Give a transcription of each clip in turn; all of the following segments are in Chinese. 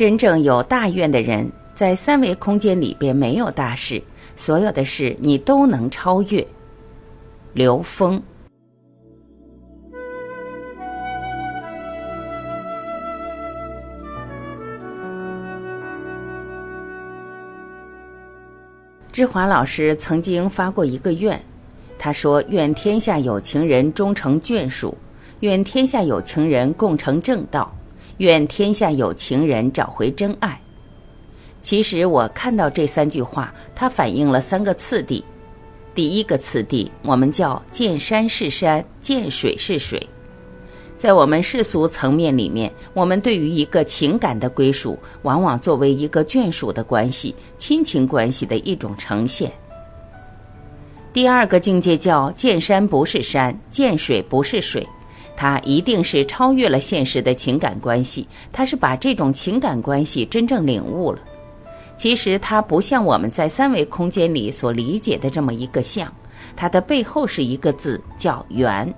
真正有大愿的人，在三维空间里边没有大事，所有的事你都能超越。刘峰。志华老师曾经发过一个愿，他说：“愿天下有情人终成眷属，愿天下有情人共成正道，愿天下有情人找回真爱。”其实我看到这三句话，它反映了三个次第。第一个次第，我们叫见山是山，见水是水。在我们世俗层面里面，我们对于一个情感的归属，往往作为一个眷属的关系、亲情关系的一种呈现。第二个境界叫见山不是山，见水不是水，它一定是超越了现实的情感关系，它是把这种情感关系真正领悟了。其实它不像我们在三维空间里所理解的这么一个像，它的背后是一个字叫缘。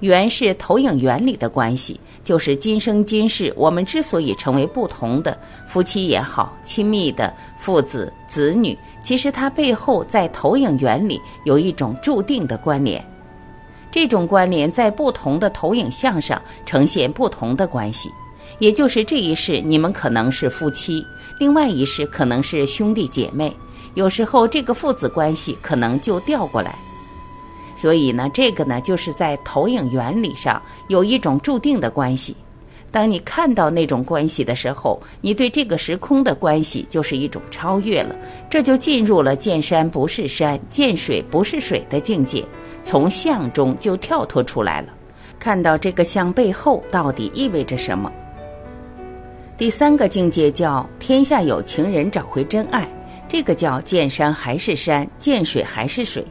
缘是投影原理的关系，就是今生今世我们之所以成为不同的夫妻也好，亲密的父子子女，其实它背后在投影原理有一种注定的关联。这种关联在不同的投影像上呈现不同的关系，也就是这一世你们可能是夫妻，另外一世可能是兄弟姐妹，有时候这个父子关系可能就调过来。所以呢，这个呢，就是在投影原理上有一种注定的关系。当你看到那种关系的时候，你对这个时空的关系就是一种超越了，这就进入了见山不是山，见水不是水的境界，从相中就跳脱出来了，看到这个相背后到底意味着什么。第三个境界叫天下有情人找回真爱，这个叫见山还是山，见水还是水。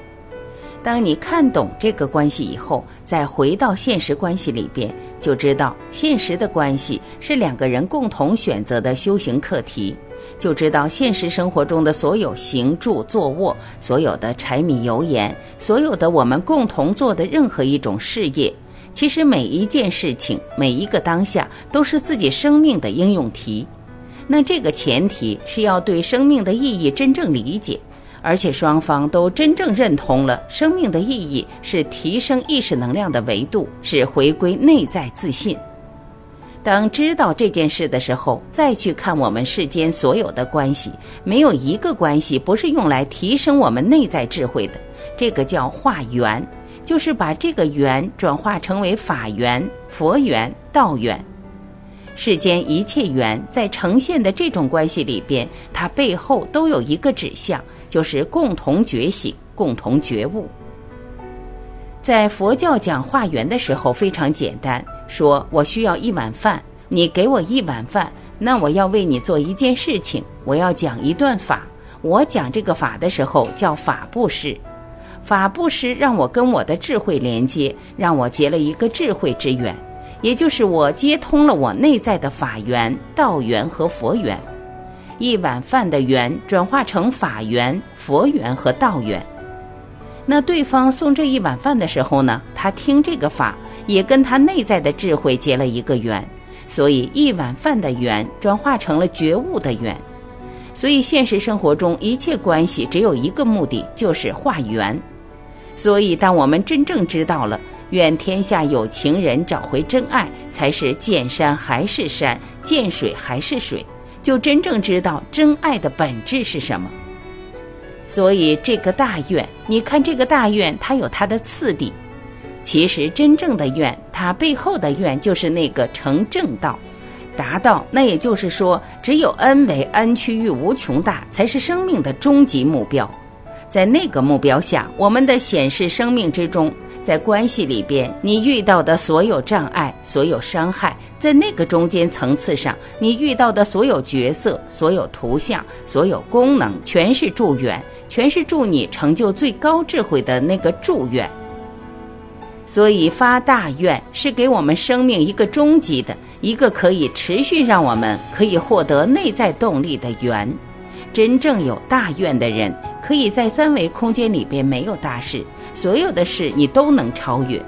当你看懂这个关系以后，再回到现实关系里边，就知道现实的关系是两个人共同选择的修行课题，就知道现实生活中的所有行住坐卧，所有的柴米油盐，所有的我们共同做的任何一种事业，其实每一件事情，每一个当下，都是自己生命的应用题。那这个前提是要对生命的意义真正理解。而且双方都真正认同了生命的意义是提升意识能量的维度，是回归内在自信。当知道这件事的时候，再去看我们世间所有的关系，没有一个关系不是用来提升我们内在智慧的。这个叫化缘，就是把这个缘转化成为法缘、佛缘、道缘。世间一切缘在呈现的这种关系里边，它背后都有一个指向。就是共同觉醒，共同觉悟。在佛教讲化缘的时候非常简单，说我需要一碗饭，你给我一碗饭，那我要为你做一件事情，我要讲一段法。我讲这个法的时候叫法布施，法布施让我跟我的智慧连接，让我结了一个智慧之缘，也就是我接通了我内在的法缘、道缘和佛缘。一碗饭的缘转化成法缘、佛缘和道缘。那对方送这一碗饭的时候呢，他听这个法，也跟他内在的智慧结了一个缘，所以一碗饭的缘转化成了觉悟的缘。所以现实生活中一切关系只有一个目的，就是化缘。所以当我们真正知道了，愿天下有情人找回真爱，才是见山还是山，见水还是水。就真正知道真爱的本质是什么。所以这个大愿，你看这个大愿，它有它的次第。其实真正的愿，它背后的愿就是那个成正道，达到。那也就是说，只有 n 为 n 趋于无穷大，才是生命的终极目标。在那个目标下，我们的显示生命之中。在关系里边，你遇到的所有障碍、所有伤害，在那个中间层次上，你遇到的所有角色、所有图像、所有功能，全是祝愿，全是祝你成就最高智慧的那个祝愿。所以发大愿是给我们生命一个终极的、一个可以持续让我们可以获得内在动力的缘。真正有大愿的人，可以在三维空间里边没有大事。所有的事你都能超越，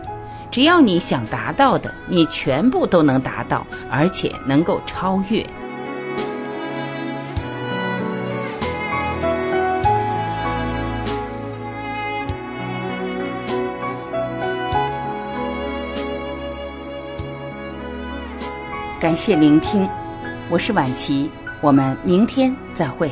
只要你想达到的，你全部都能达到，而且能够超越。感谢聆听，我是婉琪，我们明天再会。